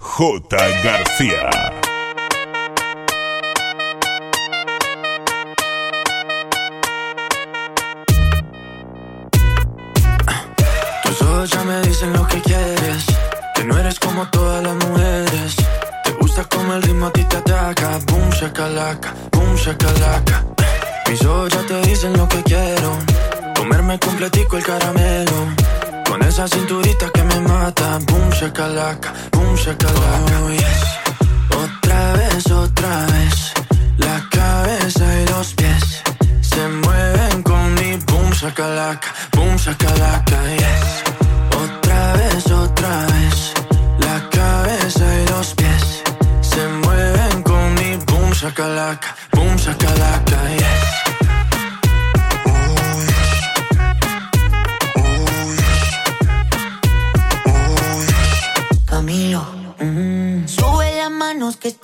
J. García. Tus ojos ya me dicen lo que quieres. Que no eres como todas las mujeres. Te gusta como el ritmo a ti te ataca. Boom, shakalaka, boom, shakalaka. Mis ojos ya te dicen lo que quiero. Comerme completico el caramelo. Con esa cinturita que me mata. Boom, shakalaka, boom, shakalaka. Oh, yes. Otra vez, otra vez. La cabeza y los pies se mueven con mi boom, shakalaka, boom, shakalaka, yes. Otra vez, otra vez. La cabeza y los pies se mueven con mi boom, shakalaka, boom, shakalaka, yes. Que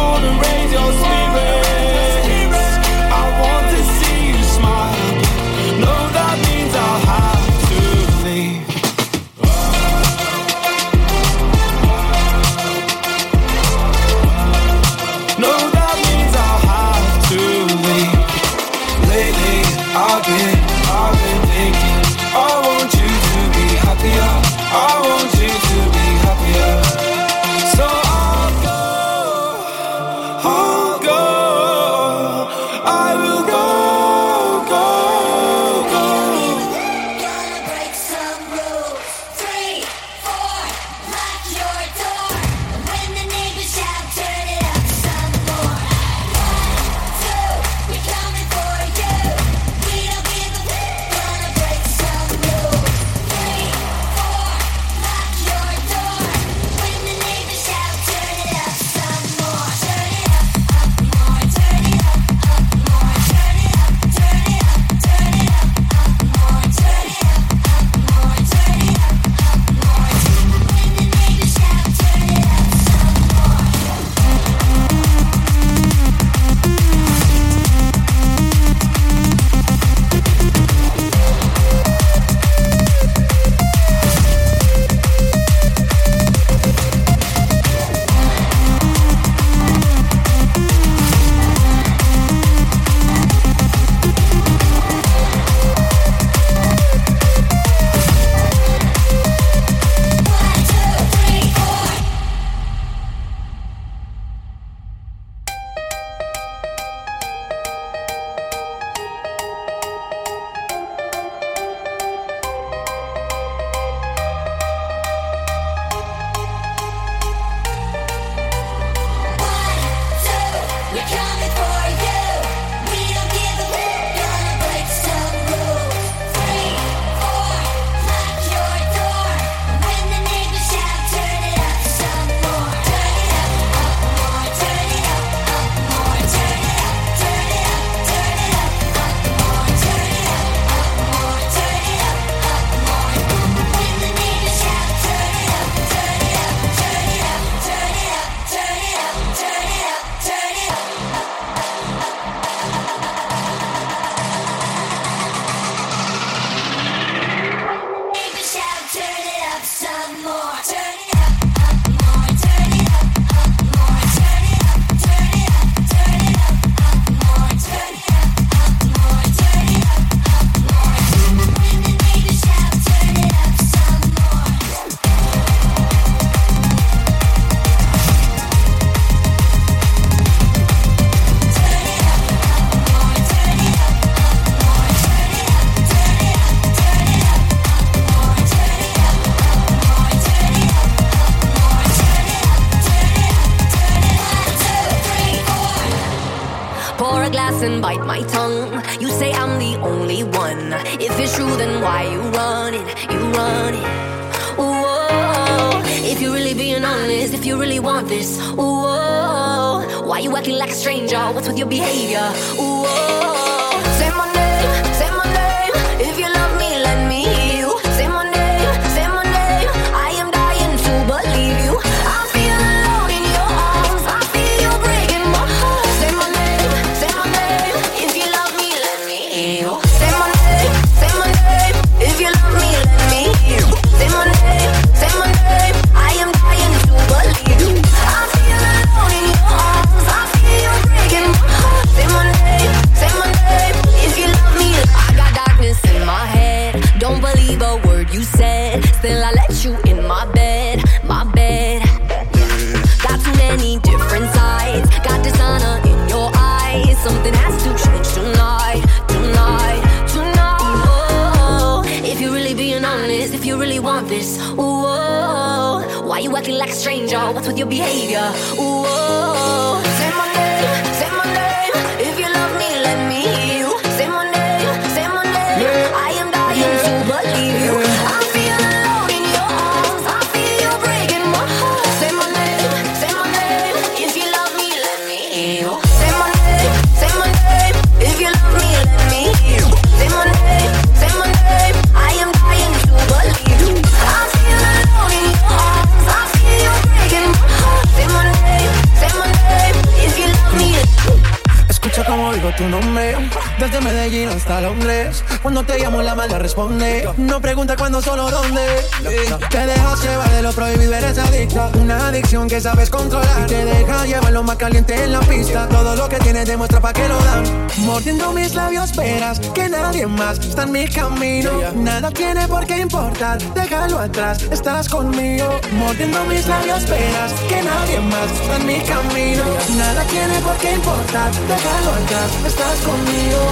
your. What's with your behavior? Ooh. Oh, oh, oh. Medellín hasta Londres. Cuando te llamo la mala responde. No pregunta cuándo, solo dónde. Te dejas llevar de lo prohibido, eres adicta. Una adicción que sabes controlar. Y te deja llevar lo más caliente en la pista. Todo lo que tienes demuestra pa' que lo dan. Mordiendo mis labios, verás que nadie más está en mi camino. Nada tiene por qué importar, déjalo atrás, estás conmigo. Mordiendo mis labios, verás que nadie más está en mi camino. Nada tiene por qué importar, déjalo atrás, estás conmigo.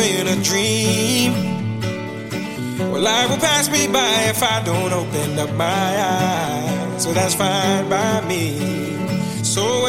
I'm in a dream. Well, life will pass me by if I don't open up my eyes. So that's fine by me. So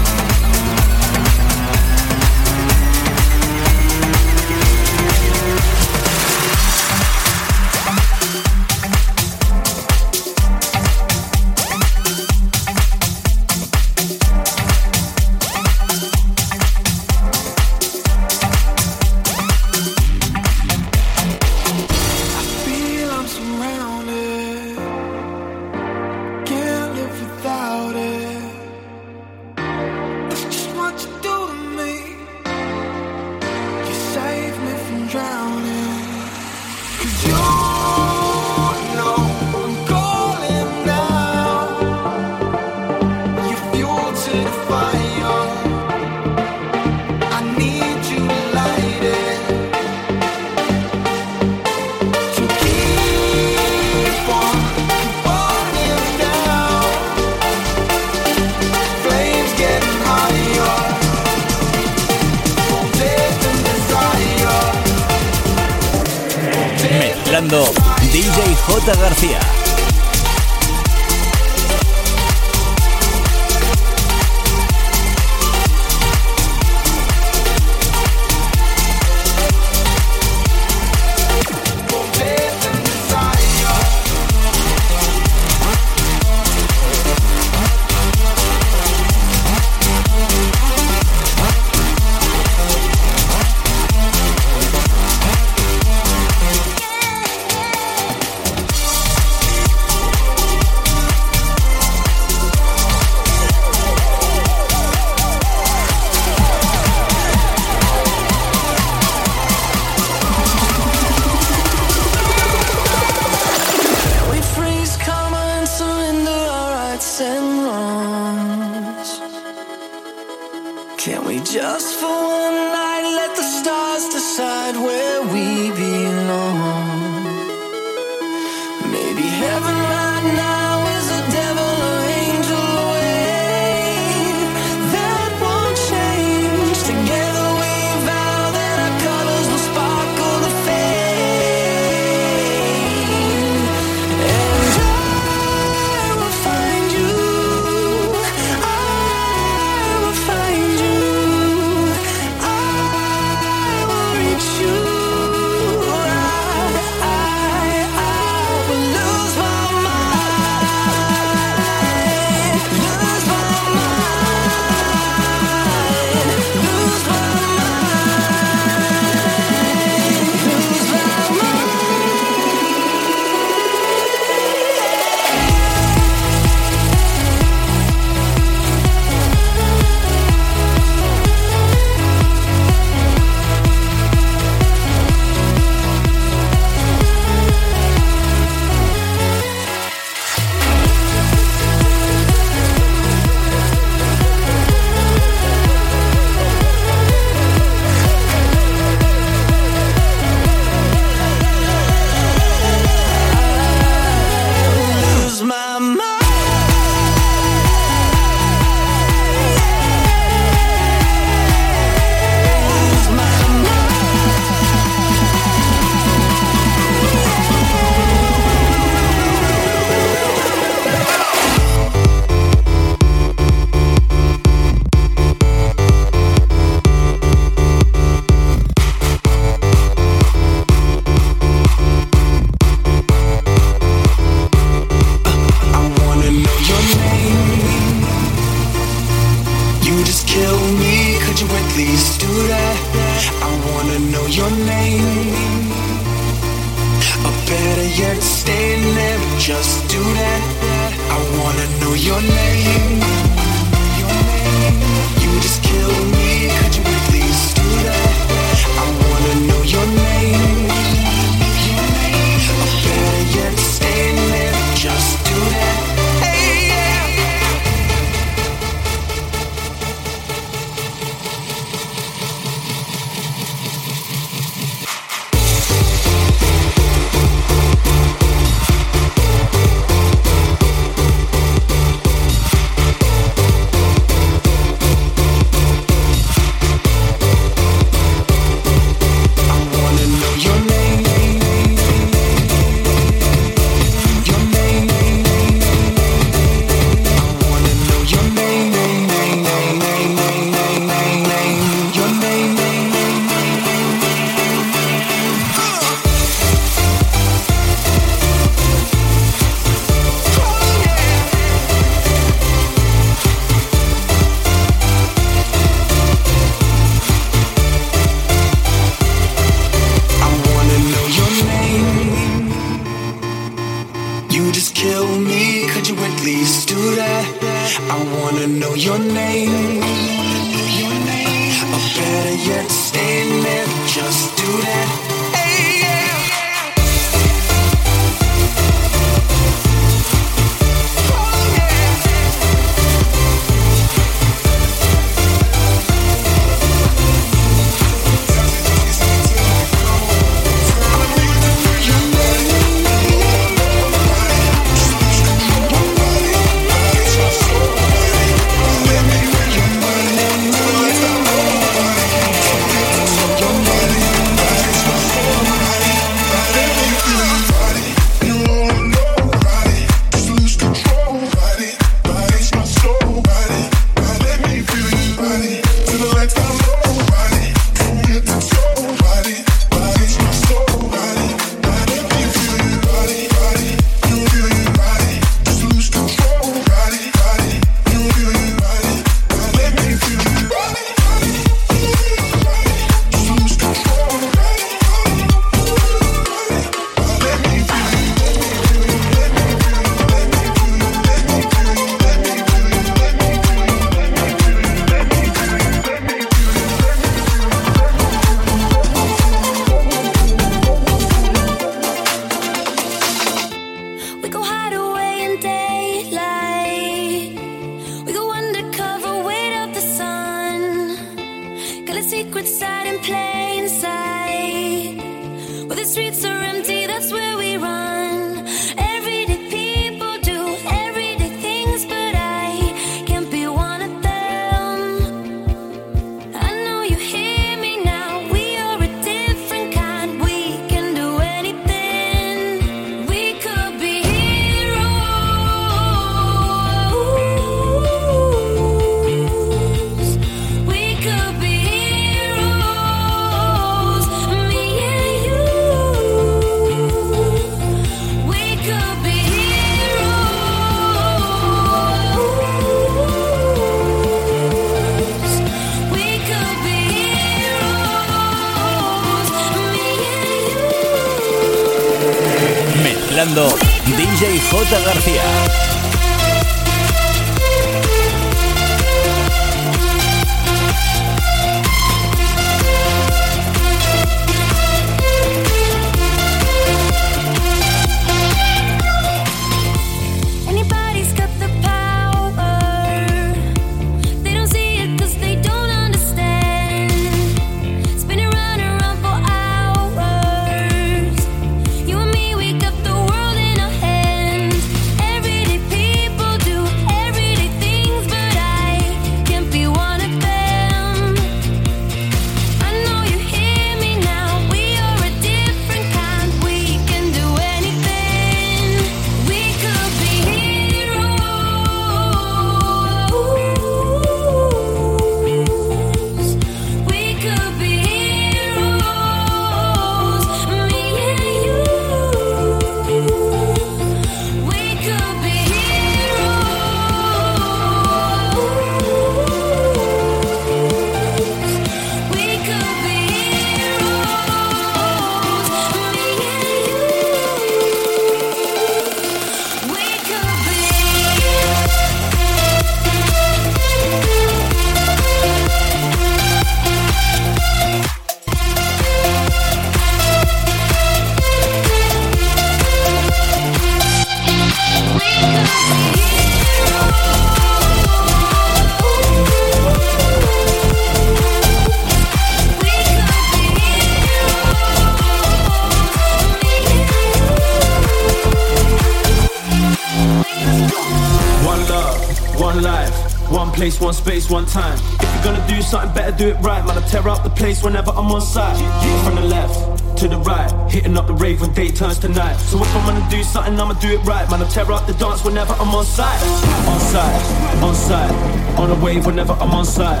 right, hitting up the rave when day turns to night. So if I'm gonna do something, I'ma do it right. Man, I tear up the dance whenever I'm on site. On site, on site, on a wave whenever I'm on site.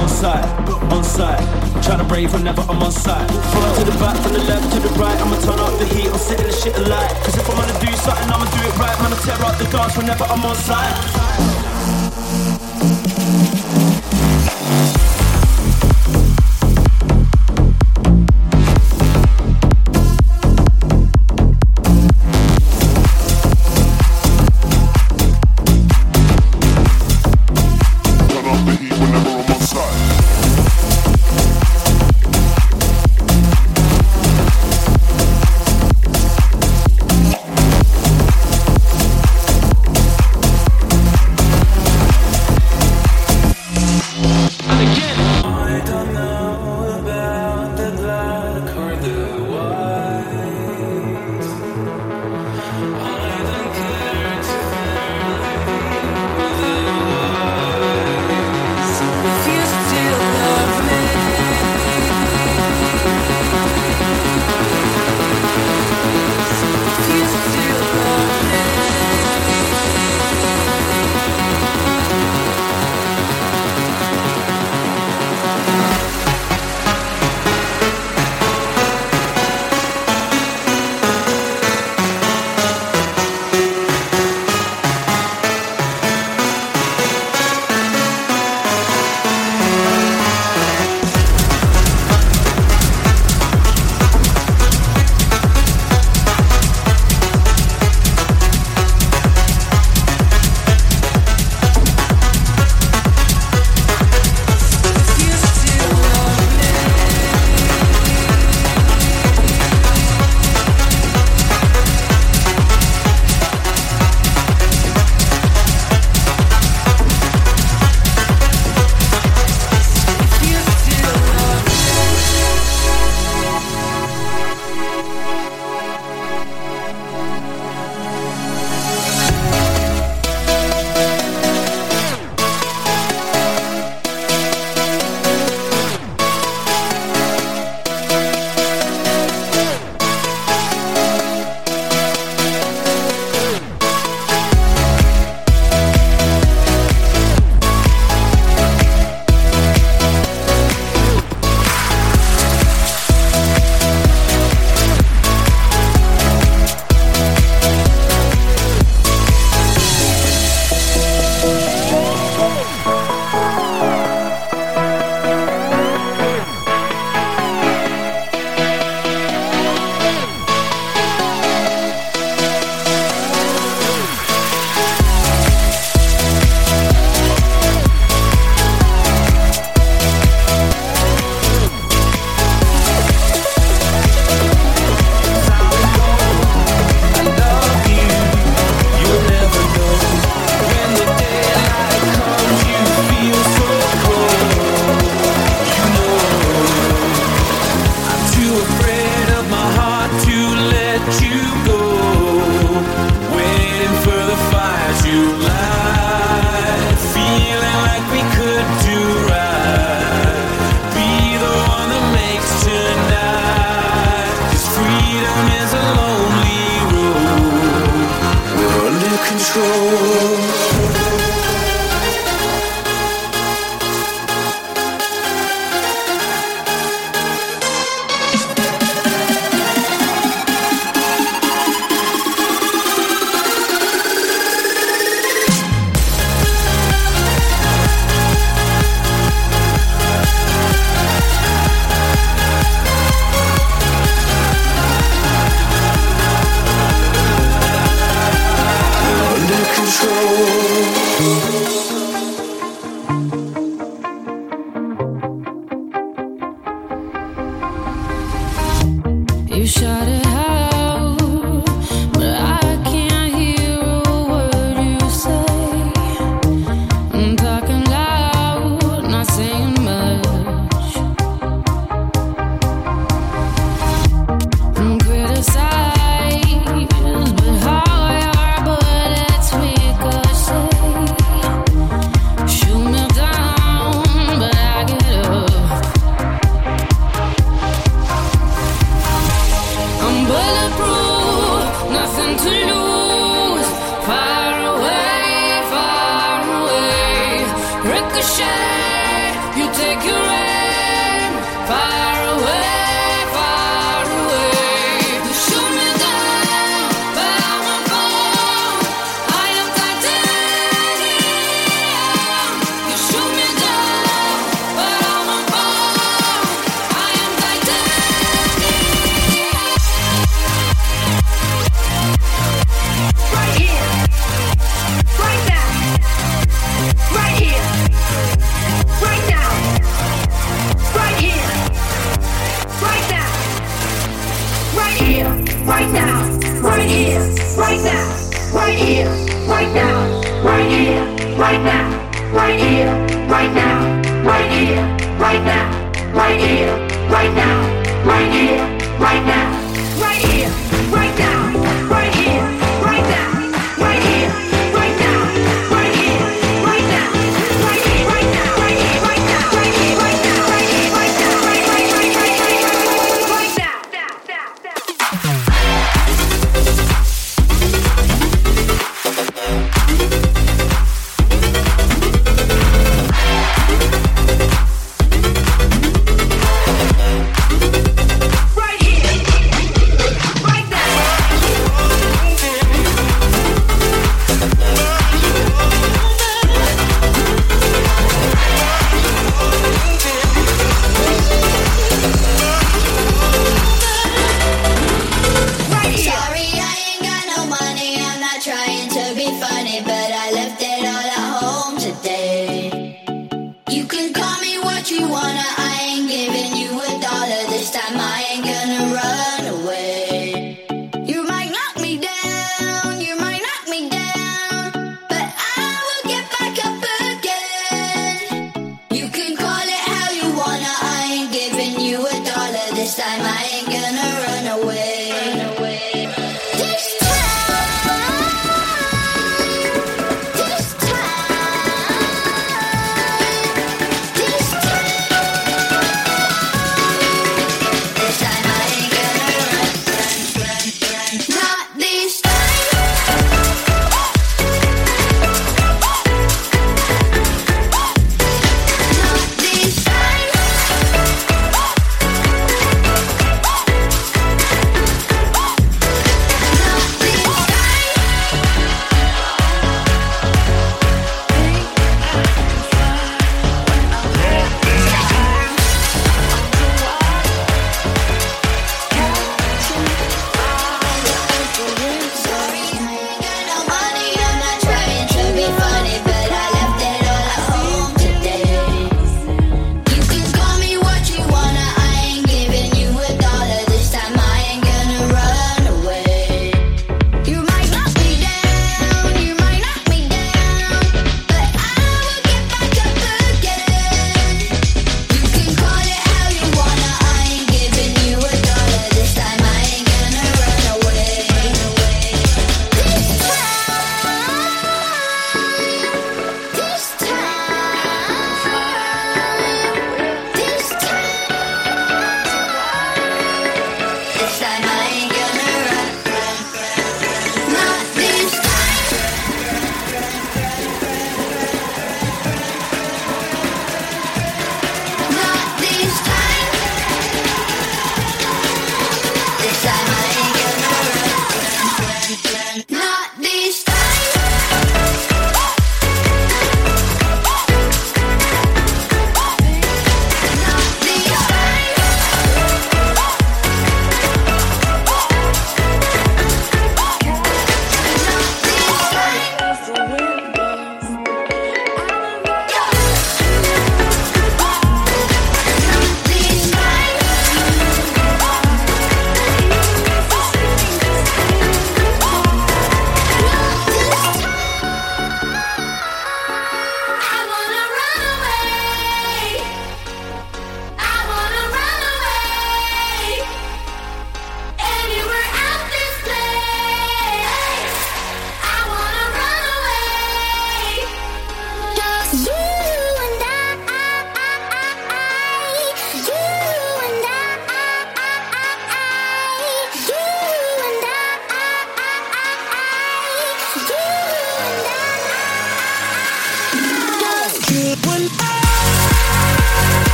On site, on site, trying to brave whenever I'm on site. Front to the back, from the left to the right, I'ma turn up the heat, I'm setting the shit alight. Cause if I'm gonna do something, I'ma do it right. Man, I tear up the dance whenever I'm on site.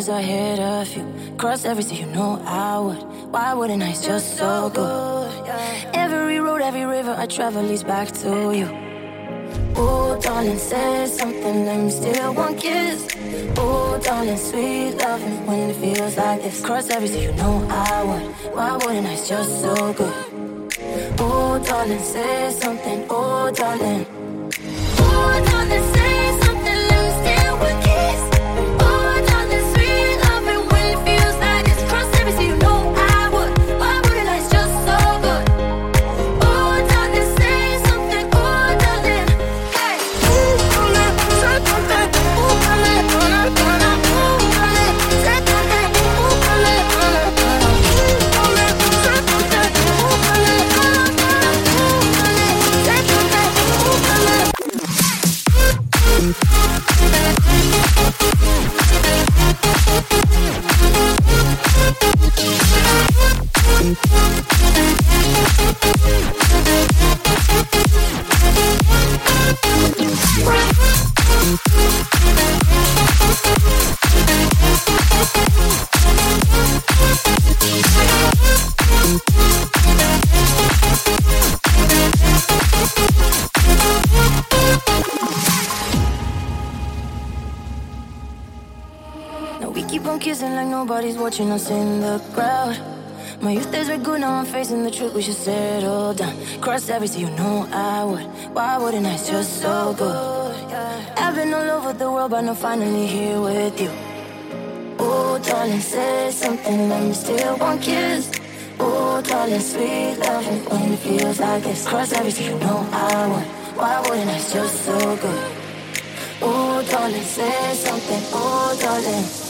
Of cause I hit a few. Cross every sea, you know I would. Why wouldn't I? It's just so good. Every road, every river I travel leads back to you. Oh, darling, say something, let me steal one kiss. Oh, darling, sweet loving when it feels like this. Cross every sea, you know I would. Why wouldn't I? It's just so good. Oh, darling, say something. Oh, darling. Nobody's watching us in the crowd. My youth days were good, now I'm facing the truth. We should settle down. Cross every sea, you know I would. Why wouldn't I? It's just so good. I've been all over the world, but I'm finally here with you. Oh, darling, say something, let me steal one kiss. Oh, darling, sweet loving when it feels like this. Cross every sea, you know I would. Why wouldn't I? It's just so good. Oh, darling, say something. Oh, darling.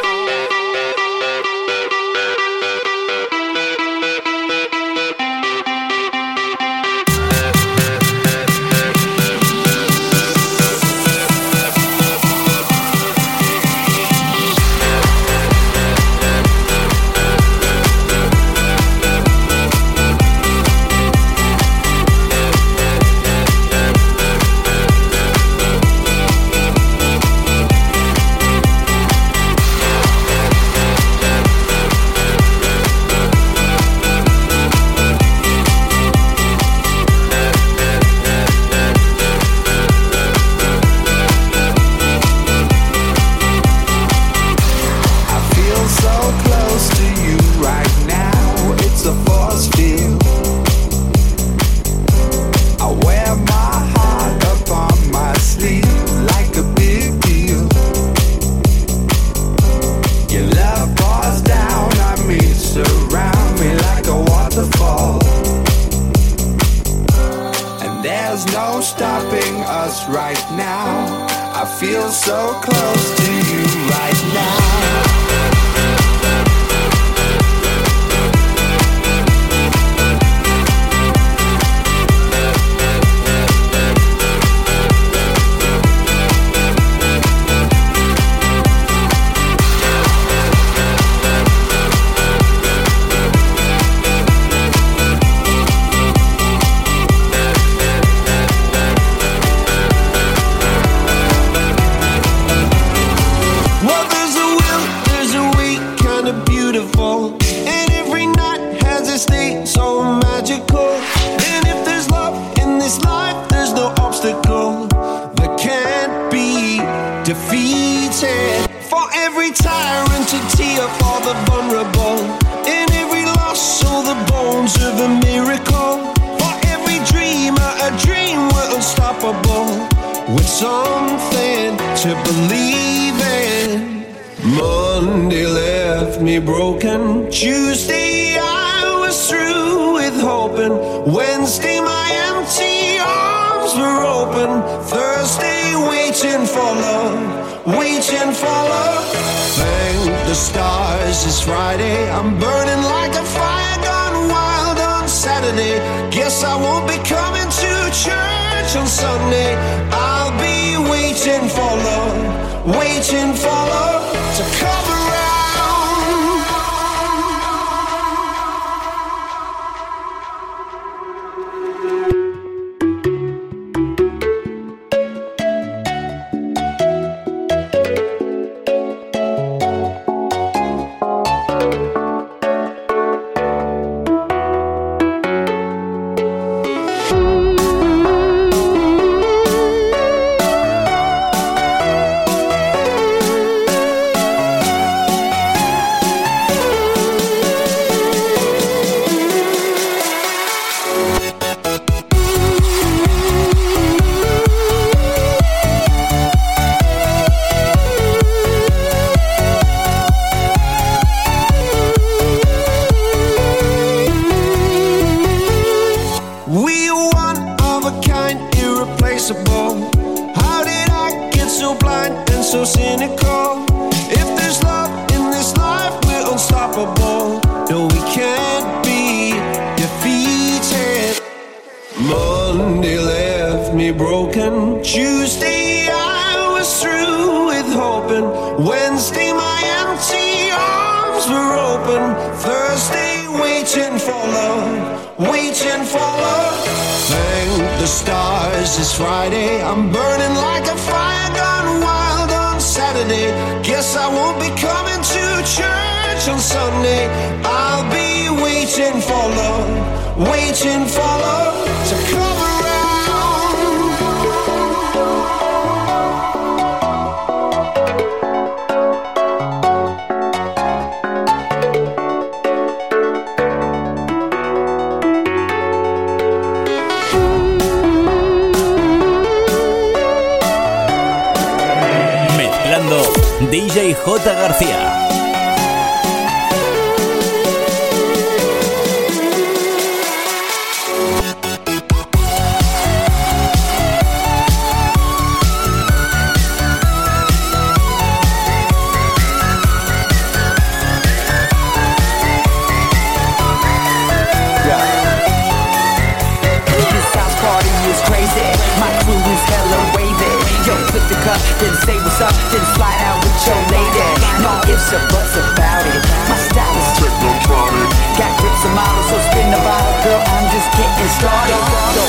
Flip the cup, then say what's up, then slide out your lady. No ifs or buts about it. My style is technotronic. Got grips and models, so spin the bottle, girl. I'm just getting started. Yo.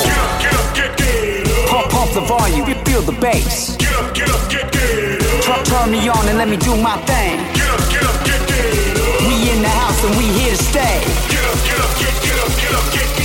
Pump, pump the volume, you feel the bass. Get up, get up, get Turn, turn me on and let me do my thing. Get up, get up, get We in the house and we here to stay. Get up, get up, get, get up, get up, get, get, get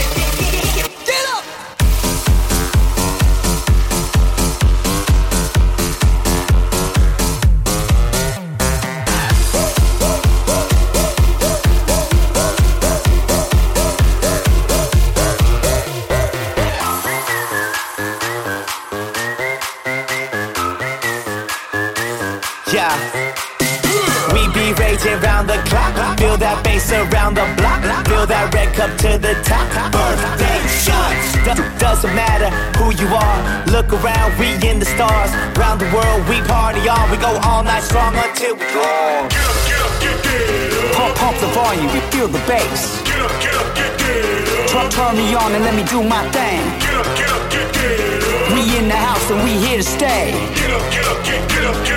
bass around the block. Feel that red cup to the top. Birthday shots. Do- doesn't matter who you are. Look around, we in the stars. Round the world, we party on. We go all night strong until we go. Pump, pump the volume, you feel the bass. Get up, get up, get Turn, turn me on and let me do my thing. Get up, get up, get We in the house and we here to stay. Get up, get up, get, get up, get up,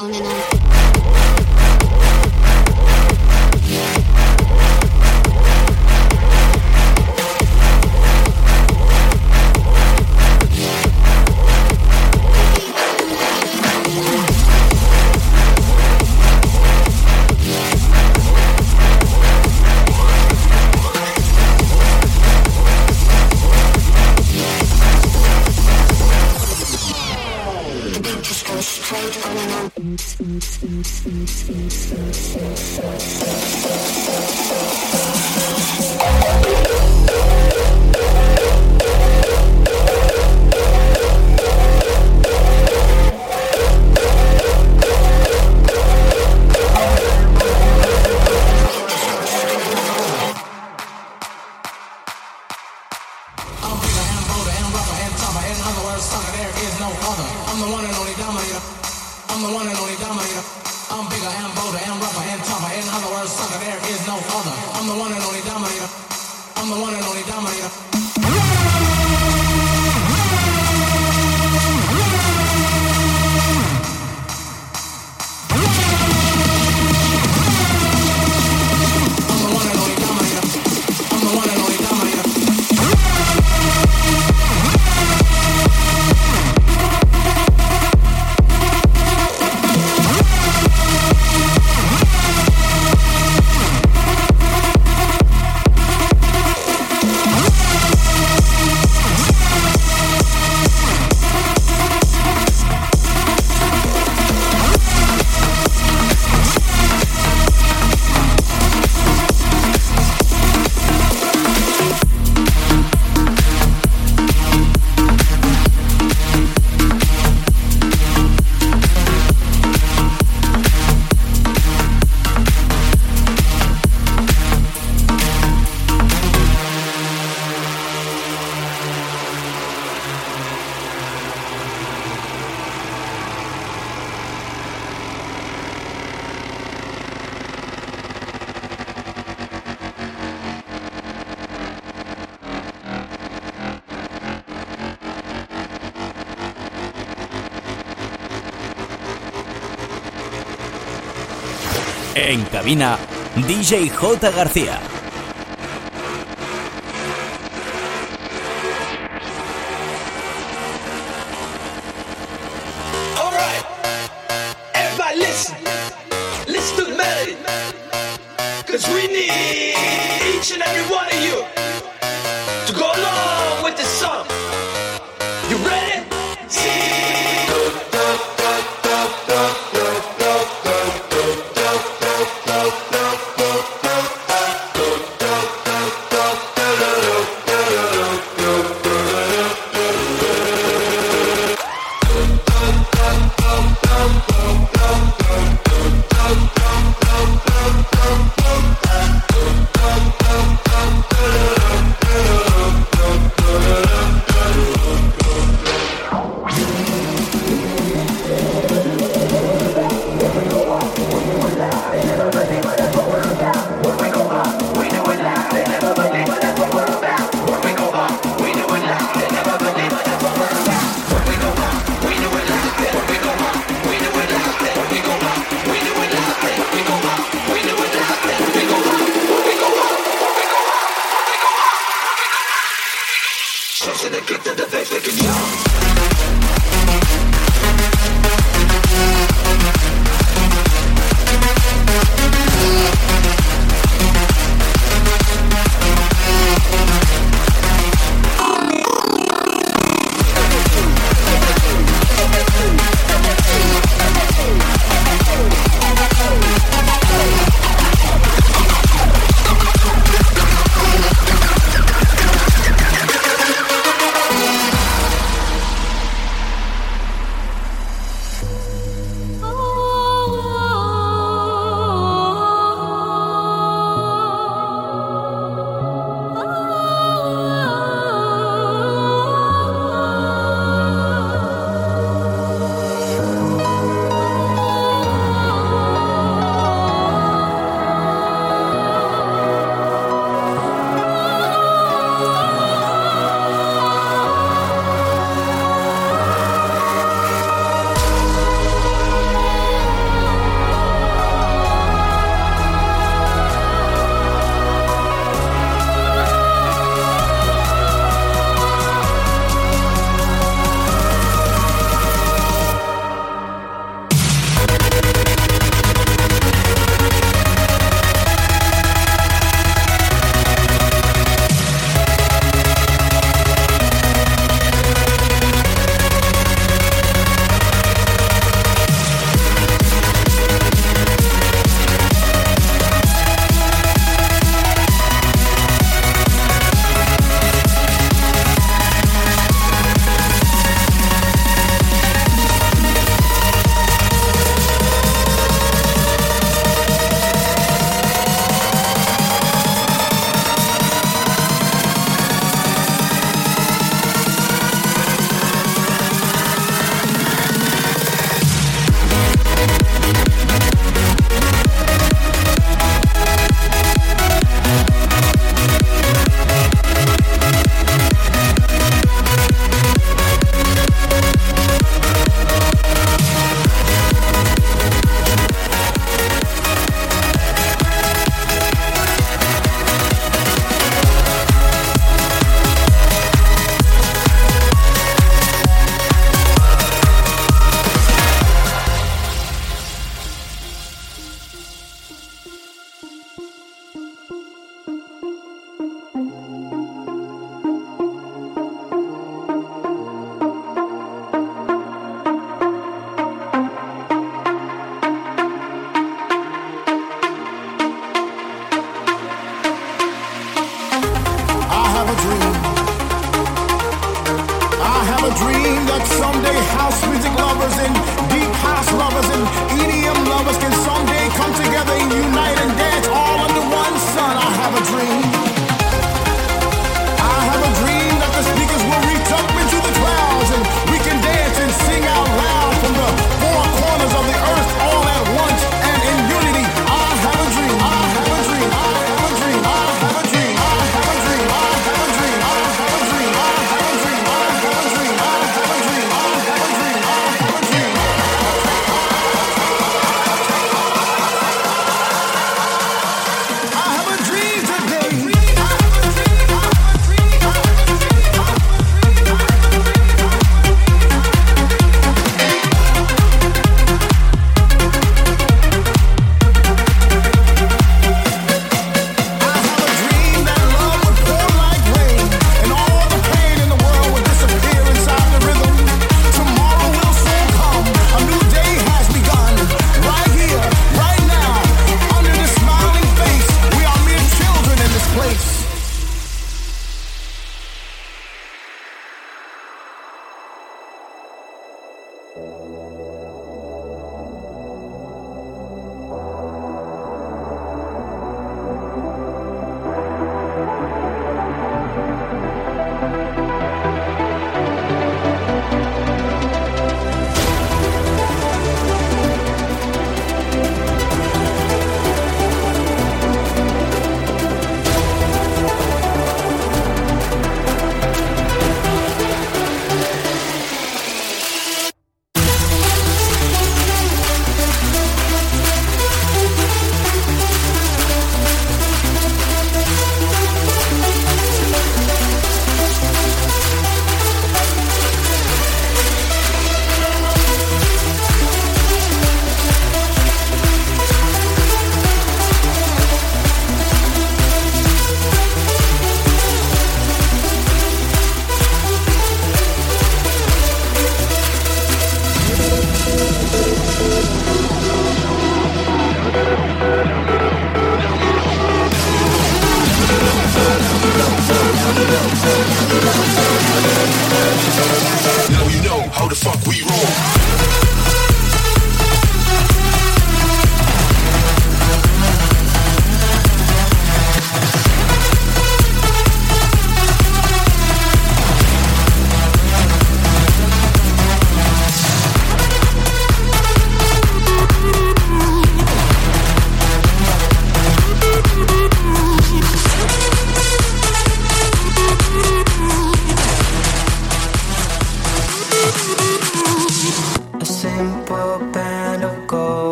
On and on. En cabina, DJ J. García.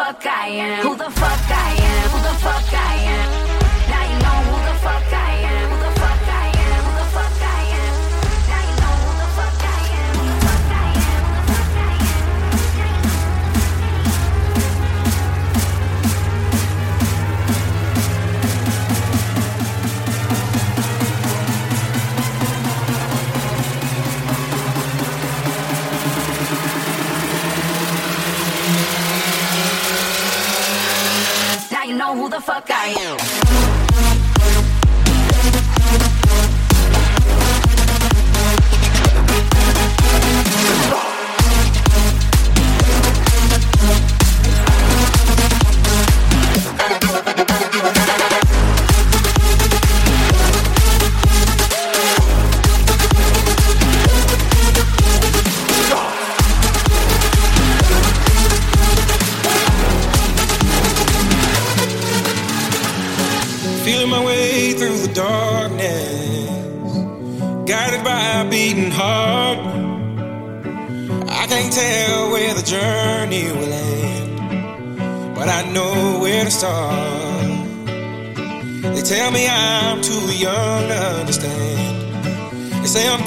fuck I am? Who the fuck I am? fuck I am.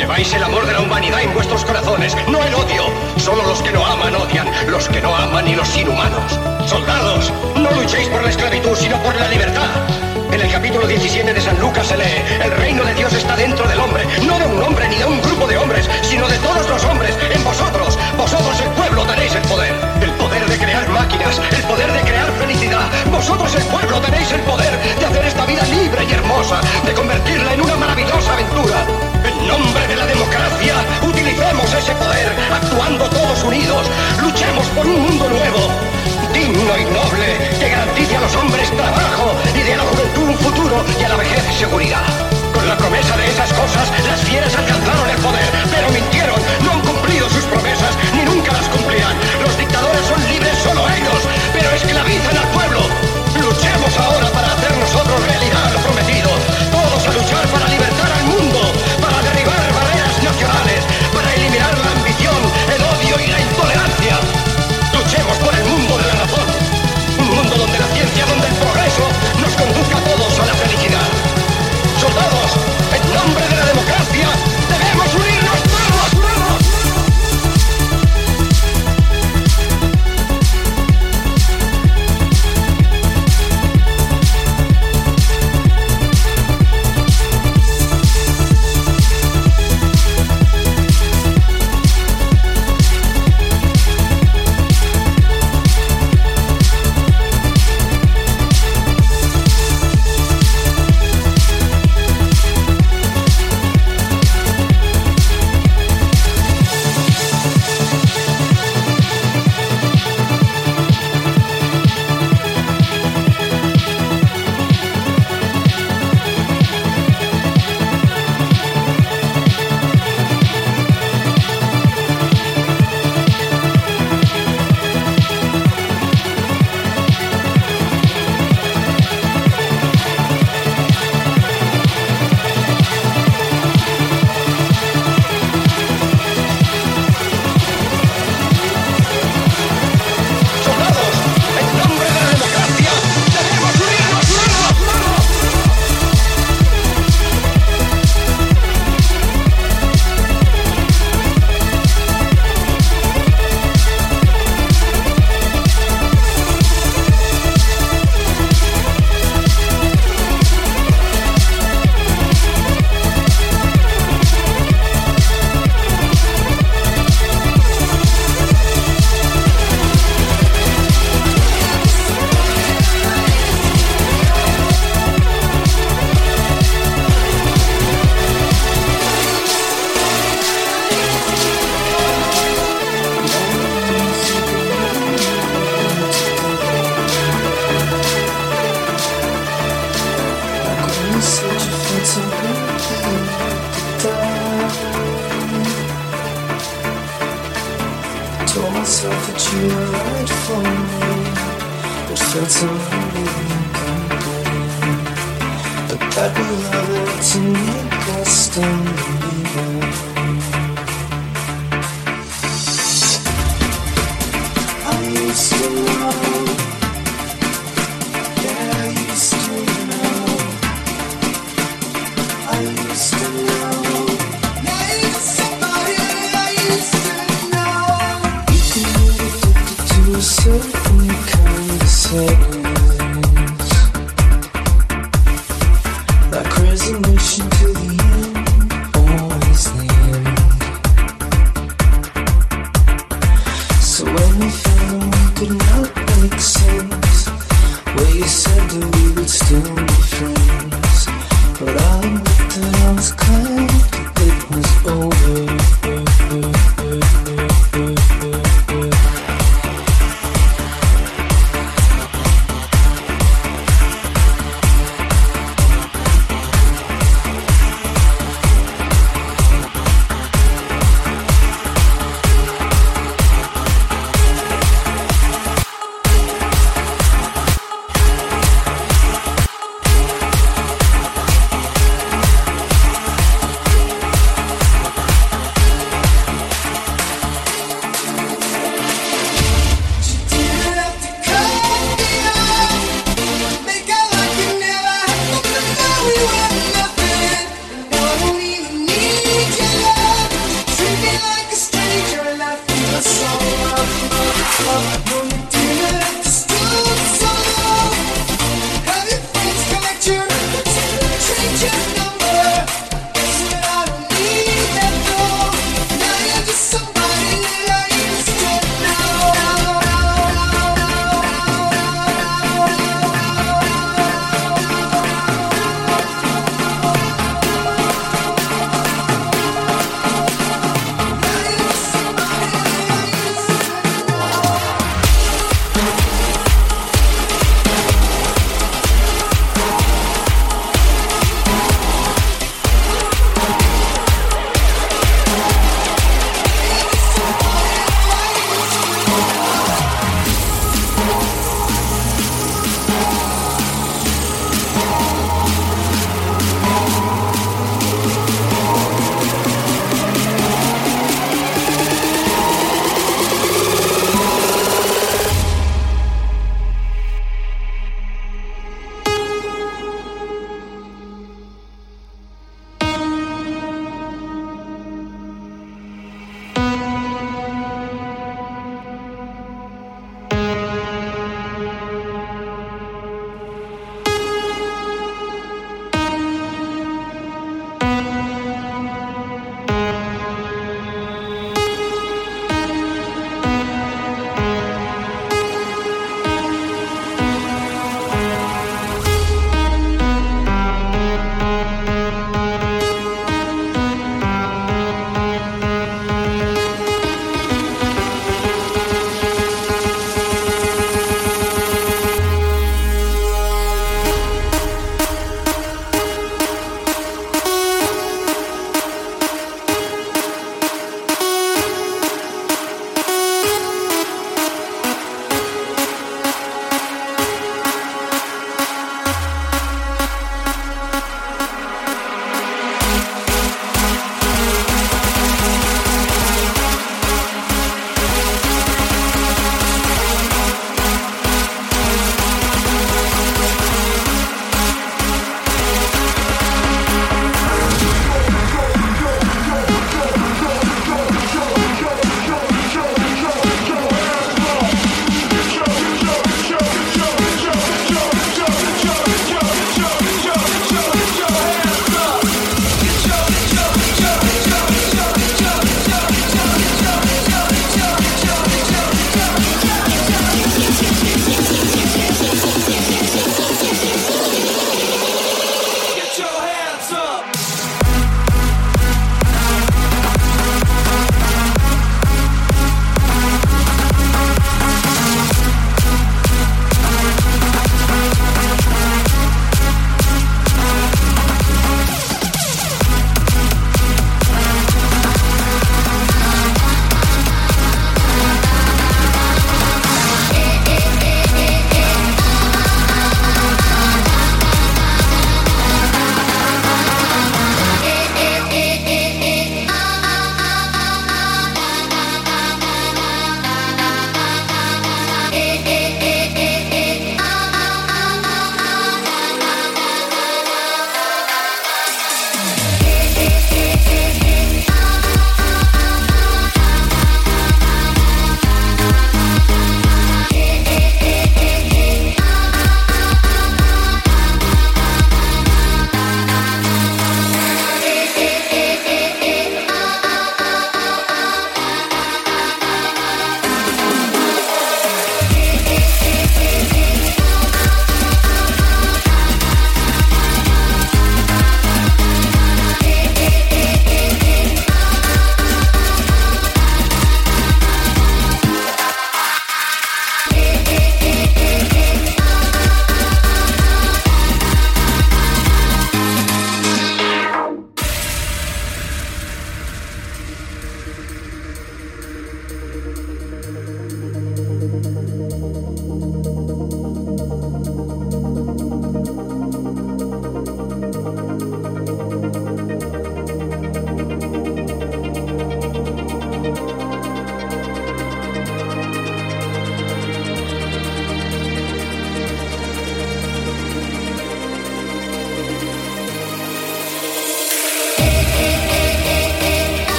Lleváis el amor de la humanidad en vuestros corazones, no el odio. Solo los que no aman odian, los que no aman y los inhumanos. Soldados, no luchéis por la esclavitud, sino por la libertad. En el capítulo 17 de San Lucas se lee, el reino de Dios está dentro del hombre, no de un hombre ni de un grupo de hombres, sino de todos los hombres, en vosotros. Vosotros el pueblo tenéis el poder, crear máquinas, el poder de crear felicidad. Vosotros el pueblo tenéis el poder de hacer esta vida libre y hermosa, de convertirla en una maravillosa aventura. En nombre de la democracia, utilicemos ese poder, actuando todos unidos. Luchemos por un mundo nuevo, digno y noble, que garantice a los hombres trabajo y de la juventud un futuro y a la vejez seguridad. Con la promesa de esas cosas, las fieras alcanzaron el poder, pero mintieron, no han cumplido sus promesas, Dictadores son libres solo ellos, pero esclavizan al pueblo. Luchemos ahora para hacer nosotros realidad